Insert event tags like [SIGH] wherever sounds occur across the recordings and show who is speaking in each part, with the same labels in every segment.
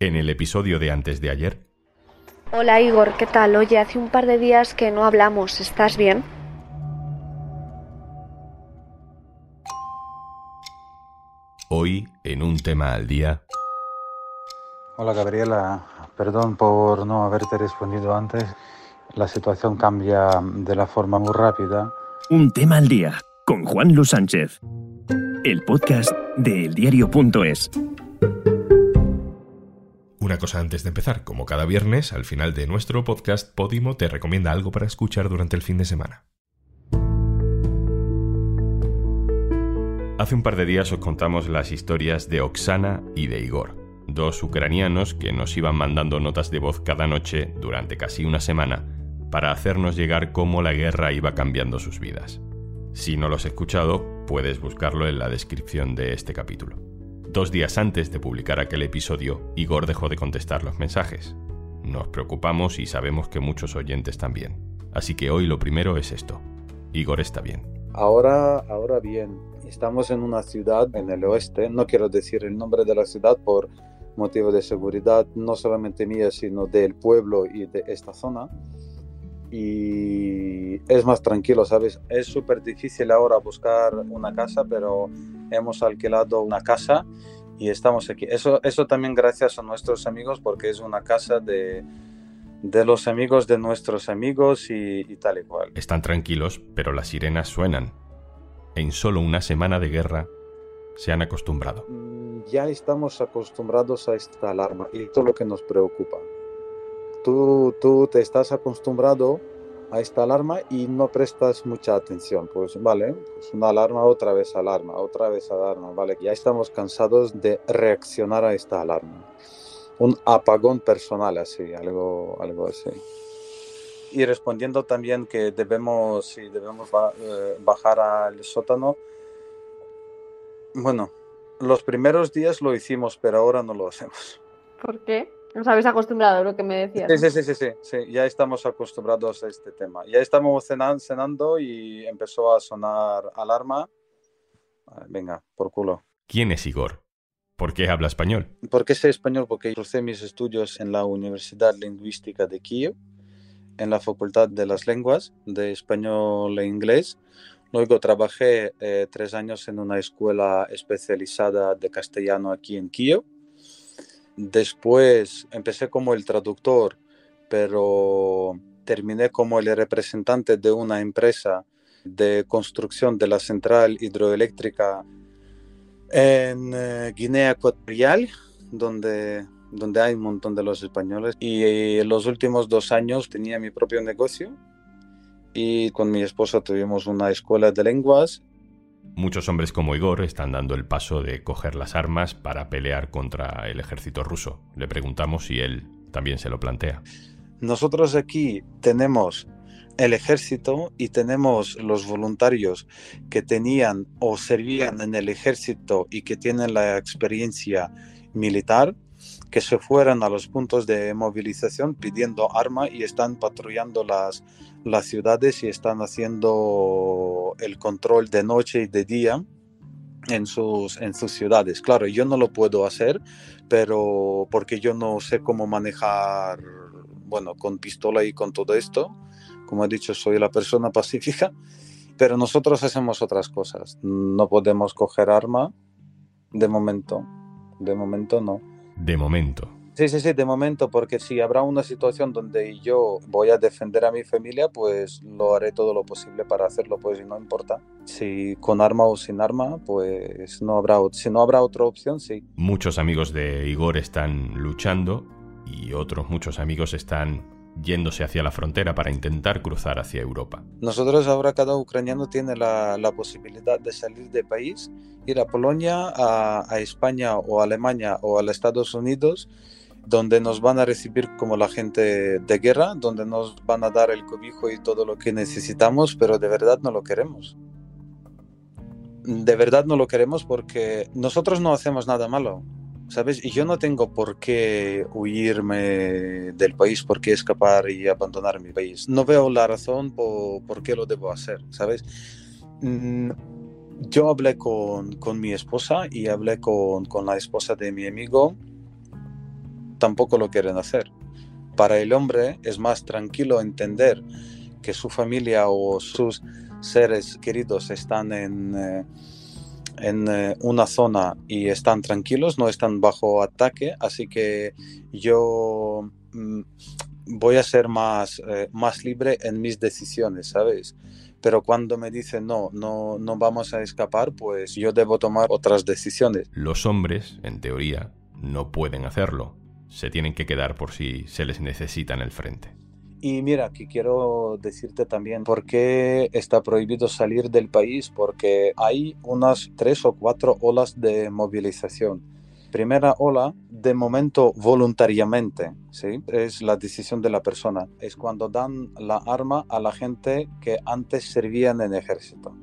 Speaker 1: En el episodio de antes de ayer.
Speaker 2: Hola Igor, ¿qué tal? Oye, hace un par de días que no hablamos, ¿estás bien?
Speaker 1: Hoy, en un tema al día.
Speaker 3: Hola Gabriela, perdón por no haberte respondido antes. La situación cambia de la forma muy rápida.
Speaker 4: Un tema al día con Juan Luis Sánchez. El podcast de eldiario.es.
Speaker 1: Una cosa antes de empezar, como cada viernes, al final de nuestro podcast, Podimo te recomienda algo para escuchar durante el fin de semana. Hace un par de días os contamos las historias de Oksana y de Igor, dos ucranianos que nos iban mandando notas de voz cada noche durante casi una semana para hacernos llegar cómo la guerra iba cambiando sus vidas. Si no lo has escuchado, puedes buscarlo en la descripción de este capítulo. Dos días antes de publicar aquel episodio, Igor dejó de contestar los mensajes. Nos preocupamos y sabemos que muchos oyentes también. Así que hoy lo primero es esto. Igor está bien.
Speaker 3: Ahora, ahora bien, estamos en una ciudad en el oeste, no quiero decir el nombre de la ciudad por motivo de seguridad, no solamente mía, sino del pueblo y de esta zona. Y es más tranquilo, ¿sabes? Es súper difícil ahora buscar una casa, pero hemos alquilado una casa y estamos aquí. Eso, eso también gracias a nuestros amigos, porque es una casa de, de los amigos de nuestros amigos y, y tal y cual.
Speaker 1: Están tranquilos, pero las sirenas suenan. En solo una semana de guerra se han acostumbrado.
Speaker 3: Mm, Ya estamos acostumbrados a esta alarma y es lo que nos preocupa. Tú, tú te estás acostumbrado a esta alarma y no prestas mucha atención. Pues vale, pues una alarma, otra vez alarma, otra vez alarma, vale. Ya estamos cansados de reaccionar a esta alarma. Un apagón personal así, algo, algo así. Y respondiendo también que debemos, si debemos eh, bajar al sótano, bueno, los primeros días lo hicimos, pero ahora no lo hacemos.
Speaker 2: ¿Por qué? ¿Os habéis acostumbrado a lo que me decías?
Speaker 3: Sí, sí, sí, sí, sí, ya estamos acostumbrados a este tema. Ya estamos cenan- cenando y empezó a sonar alarma. Venga, por culo.
Speaker 1: ¿Quién es Igor? ¿Por qué habla español?
Speaker 3: ¿Por qué sé español? Porque cursé mis estudios en la Universidad Lingüística de Kiev, en la Facultad de las Lenguas de Español e Inglés. Luego trabajé eh, tres años en una escuela especializada de castellano aquí en Kiev. Después empecé como el traductor, pero terminé como el representante de una empresa de construcción de la central hidroeléctrica en eh, Guinea Ecuatorial, donde, donde hay un montón de los españoles. Y en los últimos dos años tenía mi propio negocio y con mi esposa tuvimos una escuela de lenguas.
Speaker 1: Muchos hombres como Igor están dando el paso de coger las armas para pelear contra el ejército ruso. Le preguntamos si él también se lo plantea.
Speaker 3: Nosotros aquí tenemos el ejército y tenemos los voluntarios que tenían o servían en el ejército y que tienen la experiencia militar, que se fueran a los puntos de movilización pidiendo arma y están patrullando las, las ciudades y están haciendo el control de noche y de día en sus, en sus ciudades. Claro, yo no lo puedo hacer, pero porque yo no sé cómo manejar, bueno, con pistola y con todo esto. Como he dicho, soy la persona [LAUGHS] pacífica, pero nosotros hacemos otras cosas. No podemos coger arma de momento. De momento no.
Speaker 1: De momento.
Speaker 3: Sí, sí, sí, de momento, porque si habrá una situación donde yo voy a defender a mi familia, pues lo haré todo lo posible para hacerlo, pues y no importa. Si con arma o sin arma, pues no habrá, si no habrá otra opción, sí.
Speaker 1: Muchos amigos de Igor están luchando y otros muchos amigos están yéndose hacia la frontera para intentar cruzar hacia Europa.
Speaker 3: Nosotros ahora cada ucraniano tiene la, posibilidad de salir del país, ir a Polonia, a, a España o a Alemania o a los Estados Unidos, donde nos van a recibir como la gente de guerra, donde nos van a dar el cobijo y todo lo que necesitamos, pero de verdad no lo queremos. De verdad no lo queremos porque nosotros no hacemos nada malo. ¿Sabes? Y yo no tengo por qué huirme del país, por qué escapar y abandonar mi país. No veo la razón por, por qué lo debo hacer, ¿sabes? Mm, Yo hablé con, con mi esposa y hablé con, con la esposa de mi amigo tampoco lo quieren hacer. Para el hombre es más tranquilo entender que su familia o sus seres queridos están en, eh, en eh, una zona y están tranquilos, no están bajo ataque, así que yo mm, voy a ser más, eh, más libre en mis decisiones, ¿sabes? Pero cuando me dicen no, no, no vamos a escapar, pues yo debo tomar otras decisiones.
Speaker 1: Los hombres, en teoría, no pueden hacerlo. Se tienen que quedar por si se les necesita en el frente.
Speaker 3: Y mira, que quiero decirte también por qué está prohibido salir del país, porque hay unas tres o cuatro olas de movilización. Primera ola, de momento voluntariamente, ¿sí? es la decisión de la persona. Es cuando dan la arma a la gente que antes servían en ejército.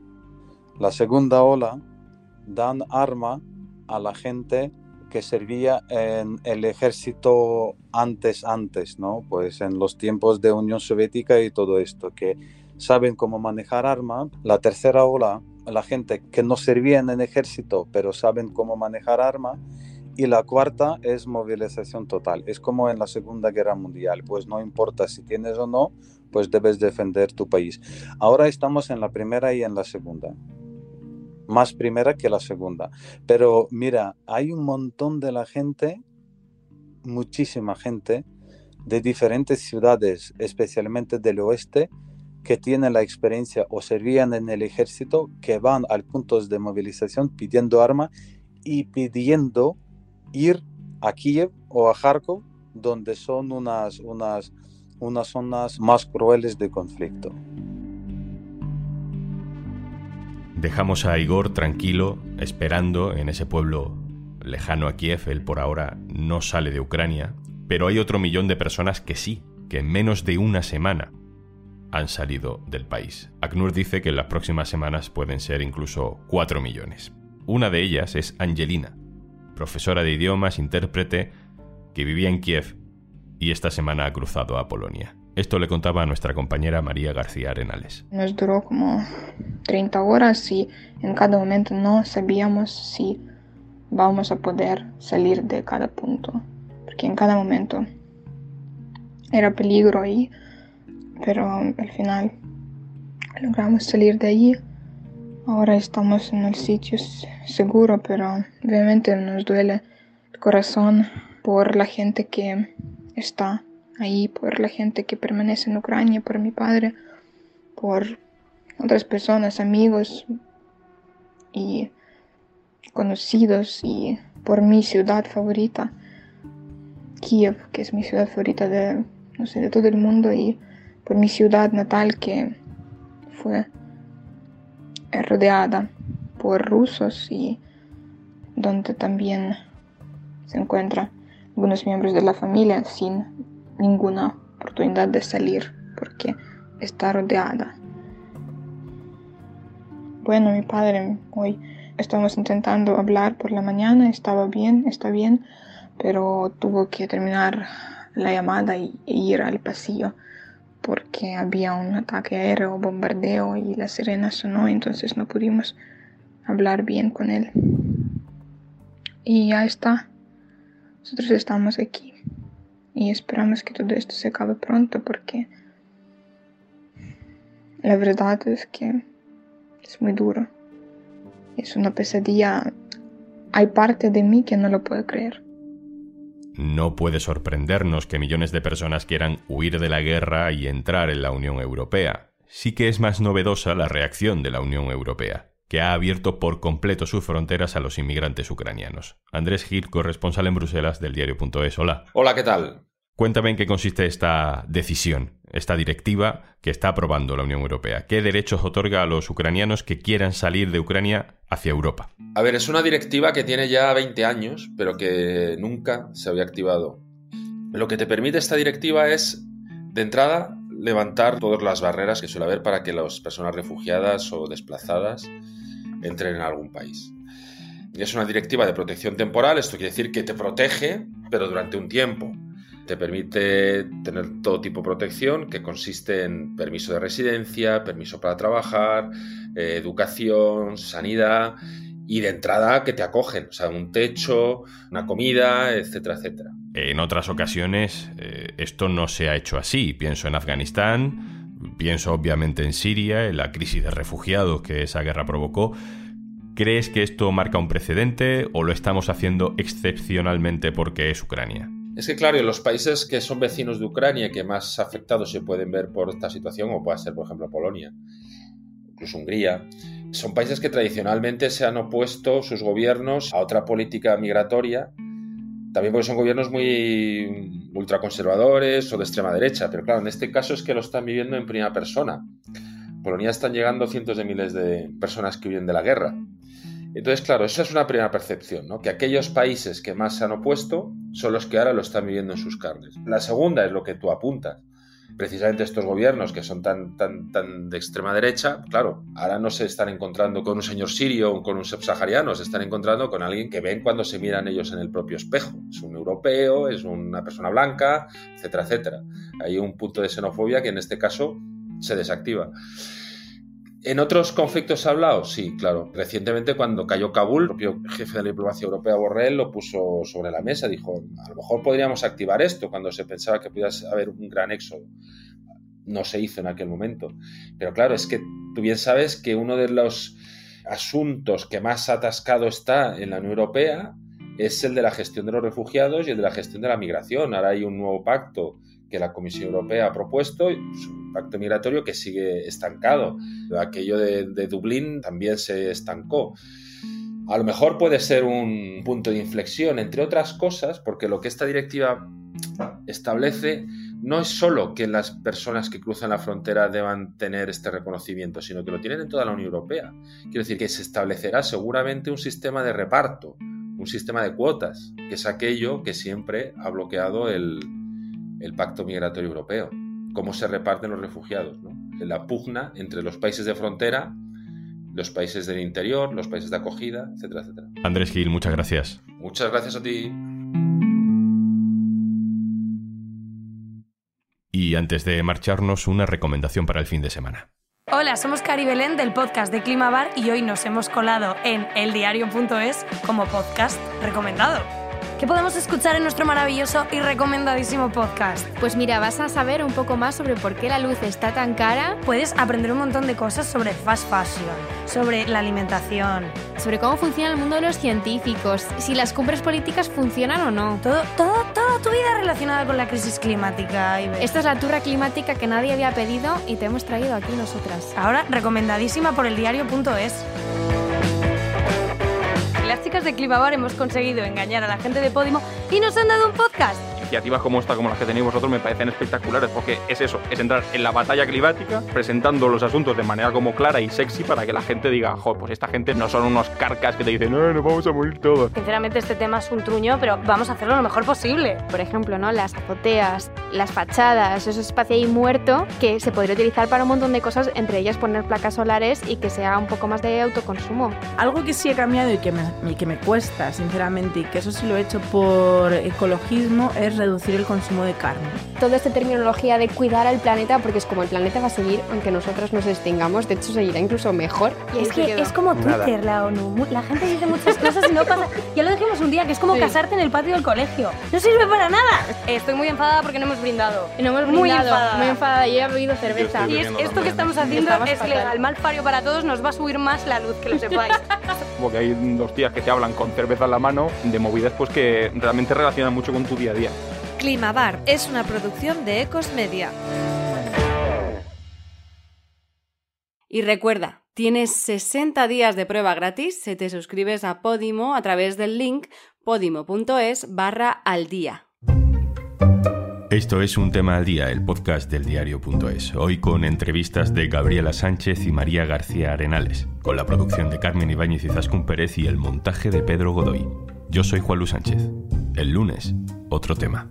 Speaker 3: La segunda ola, dan arma a la gente que servía en el ejército antes, antes, ¿no? Pues en los tiempos de Unión Soviética y todo esto, que saben cómo manejar arma. La tercera ola, la gente que no servía en el ejército, pero saben cómo manejar arma. Y la cuarta es movilización total. Es como en la Segunda Guerra Mundial, pues no importa si tienes o no, pues debes defender tu país. Ahora estamos en la primera y en la segunda más primera que la segunda. Pero mira, hay un montón de la gente, muchísima gente de diferentes ciudades, especialmente del oeste, que tienen la experiencia o servían en el ejército, que van al puntos de movilización pidiendo arma y pidiendo ir a Kiev o a Kharkov, donde son unas, unas, unas zonas más crueles de conflicto.
Speaker 1: Dejamos a Igor tranquilo, esperando en ese pueblo lejano a Kiev. Él por ahora no sale de Ucrania, pero hay otro millón de personas que sí, que en menos de una semana han salido del país. ACNUR dice que en las próximas semanas pueden ser incluso 4 millones. Una de ellas es Angelina, profesora de idiomas, intérprete, que vivía en Kiev y esta semana ha cruzado a Polonia. Esto le contaba a nuestra compañera María García Arenales.
Speaker 5: Nos duró como 30 horas y en cada momento no sabíamos si vamos a poder salir de cada punto, porque en cada momento era peligro ahí, pero al final logramos salir de allí. Ahora estamos en el sitio seguro, pero obviamente nos duele el corazón por la gente que está ahí por la gente que permanece en Ucrania, por mi padre, por otras personas, amigos y conocidos y por mi ciudad favorita, Kiev, que es mi ciudad favorita de, no sé, de todo el mundo y por mi ciudad natal que fue rodeada por rusos y donde también se encuentran algunos miembros de la familia sin ninguna oportunidad de salir porque está rodeada. Bueno, mi padre hoy estamos intentando hablar por la mañana, estaba bien, está bien, pero tuvo que terminar la llamada y, ir al pasillo porque había un ataque aéreo, bombardeo y la sirena sonó, entonces no pudimos hablar bien con él. Y ya está. Nosotros estamos aquí y esperamos que todo esto se acabe pronto porque la verdad es que es muy duro. Es una pesadilla. Hay parte de mí que no lo puede creer.
Speaker 1: No puede sorprendernos que millones de personas quieran huir de la guerra y entrar en la Unión Europea. Sí que es más novedosa la reacción de la Unión Europea, que ha abierto por completo sus fronteras a los inmigrantes ucranianos. Andrés Gil, corresponsal en Bruselas del diario.es. Hola.
Speaker 6: Hola, ¿qué tal?
Speaker 1: Cuéntame en qué consiste esta decisión, esta directiva que está aprobando la Unión Europea. ¿Qué derechos otorga a los ucranianos que quieran salir de Ucrania hacia Europa?
Speaker 6: A ver, es una directiva que tiene ya 20 años, pero que nunca se había activado. Lo que te permite esta directiva es, de entrada, levantar todas las barreras que suele haber para que las personas refugiadas o desplazadas entren en algún país. Es una directiva de protección temporal, esto quiere decir que te protege, pero durante un tiempo te permite tener todo tipo de protección que consiste en permiso de residencia, permiso para trabajar, eh, educación, sanidad y de entrada que te acogen, o sea, un techo, una comida, etcétera, etcétera.
Speaker 1: En otras ocasiones eh, esto no se ha hecho así. Pienso en Afganistán, pienso obviamente en Siria, en la crisis de refugiados que esa guerra provocó. ¿Crees que esto marca un precedente o lo estamos haciendo excepcionalmente porque es Ucrania?
Speaker 6: Es que, claro, los países que son vecinos de Ucrania que más afectados se pueden ver por esta situación, o puede ser, por ejemplo, Polonia, incluso Hungría, son países que tradicionalmente se han opuesto sus gobiernos a otra política migratoria, también porque son gobiernos muy ultraconservadores o de extrema derecha, pero claro, en este caso es que lo están viviendo en primera persona. En Polonia están llegando cientos de miles de personas que huyen de la guerra. Entonces, claro, esa es una primera percepción, ¿no? que aquellos países que más se han opuesto son los que ahora lo están viviendo en sus carnes. La segunda es lo que tú apuntas precisamente estos gobiernos que son tan, tan, tan de extrema derecha, claro, ahora no se están encontrando con un señor sirio o con un subsahariano, se están encontrando con alguien que ven cuando se miran ellos en el propio espejo. Es un europeo, es una persona blanca, etcétera, etcétera. Hay un punto de xenofobia que en este caso se desactiva. ¿En otros conflictos ha hablado? Sí, claro. Recientemente, cuando cayó Kabul, el propio jefe de la diplomacia europea, Borrell, lo puso sobre la mesa. Dijo, a lo mejor podríamos activar esto cuando se pensaba que pudiera haber un gran éxodo. No se hizo en aquel momento. Pero claro, es que tú bien sabes que uno de los asuntos que más atascado está en la Unión Europea es el de la gestión de los refugiados y el de la gestión de la migración. Ahora hay un nuevo pacto que la Comisión Europea ha propuesto, un pacto migratorio que sigue estancado. Aquello de, Dublín también se estancó. A lo mejor puede ser un punto de inflexión, entre otras cosas, porque lo que esta directiva establece no es solo que las personas que cruzan la frontera deban tener este reconocimiento, sino que lo tienen en toda la Unión Europea. Quiero decir que se establecerá seguramente un sistema de reparto, un sistema de cuotas, que es aquello que siempre ha bloqueado el, el Pacto Migratorio Europeo, cómo se reparten los refugiados, ¿no? la pugna entre los países de frontera, los países del interior, los países de acogida, etcétera, etcétera.
Speaker 1: Andrés Gil, muchas gracias.
Speaker 6: Muchas gracias a ti.
Speaker 1: Y antes de marcharnos, una recomendación para el fin de semana.
Speaker 7: Hola, somos Cari Belén del podcast de Clima Bar y hoy nos hemos colado en eldiario.es como podcast recomendado. ¿Qué podemos escuchar en nuestro maravilloso y recomendadísimo podcast?
Speaker 8: Pues mira, vas a saber un poco más sobre por qué la luz está tan cara.
Speaker 7: Puedes aprender un montón de cosas sobre fast fashion, sobre la alimentación,
Speaker 8: sobre cómo funciona el mundo de los científicos, si las cumbres políticas funcionan o no.
Speaker 7: Todo, todo, toda tu vida relacionada con la crisis climática.
Speaker 8: Esta es la turra climática que nadie había pedido y te hemos traído aquí nosotras.
Speaker 7: Ahora recomendadísima por el diario.es las chicas de Climabar hemos conseguido engañar a la gente de Podimo y nos han dado un podcast
Speaker 9: iniciativas como esta, como las que tenéis vosotros, me parecen espectaculares, porque es eso, es entrar en la batalla climática, presentando los asuntos de manera como clara y sexy para que la gente diga, jo, pues esta gente no son unos carcas que te dicen, no, nos vamos a morir todos.
Speaker 7: Sinceramente este tema es un truño, pero vamos a hacerlo lo mejor posible.
Speaker 8: Por ejemplo, ¿no? Las azoteas, las fachadas, ese espacio ahí muerto que se podría utilizar para un montón de cosas, entre ellas poner placas solares y que sea un poco más de autoconsumo.
Speaker 10: Algo que sí he cambiado y que me, y que me cuesta, sinceramente, y que eso sí lo he hecho por ecologismo, es reducir el consumo de carne.
Speaker 8: Toda esta terminología de cuidar al planeta, porque es como el planeta va a seguir, aunque nosotros nos extingamos, de hecho seguirá incluso mejor.
Speaker 7: Y es que es como Twitter, la ONU. La gente dice muchas cosas y no pasa. Ya lo dijimos un día, que es como casarte en el patio del colegio. No sirve para nada.
Speaker 8: Estoy muy enfadada porque no hemos brindado.
Speaker 7: No hemos brindado.
Speaker 8: Muy enfadada. Muy enfadada. Yo he bebido cerveza.
Speaker 7: Y es, esto que estamos haciendo es legal. Mal fario para todos, nos va a subir más la luz, que lo sepáis. [LAUGHS]
Speaker 9: Porque hay dos tías que te hablan con cerveza en la mano de movidas pues que realmente relacionan mucho con tu día a día.
Speaker 11: Climabar es una producción de Ecos Media. Y recuerda, tienes 60 días de prueba gratis si te suscribes a Podimo a través del link podimo.es barra al día.
Speaker 1: Esto es Un Tema al Día, el podcast del diario.es. Hoy con entrevistas de Gabriela Sánchez y María García Arenales, con la producción de Carmen Ibáñez y Zascún Pérez y el montaje de Pedro Godoy. Yo soy Juan Luis Sánchez. El lunes, otro tema.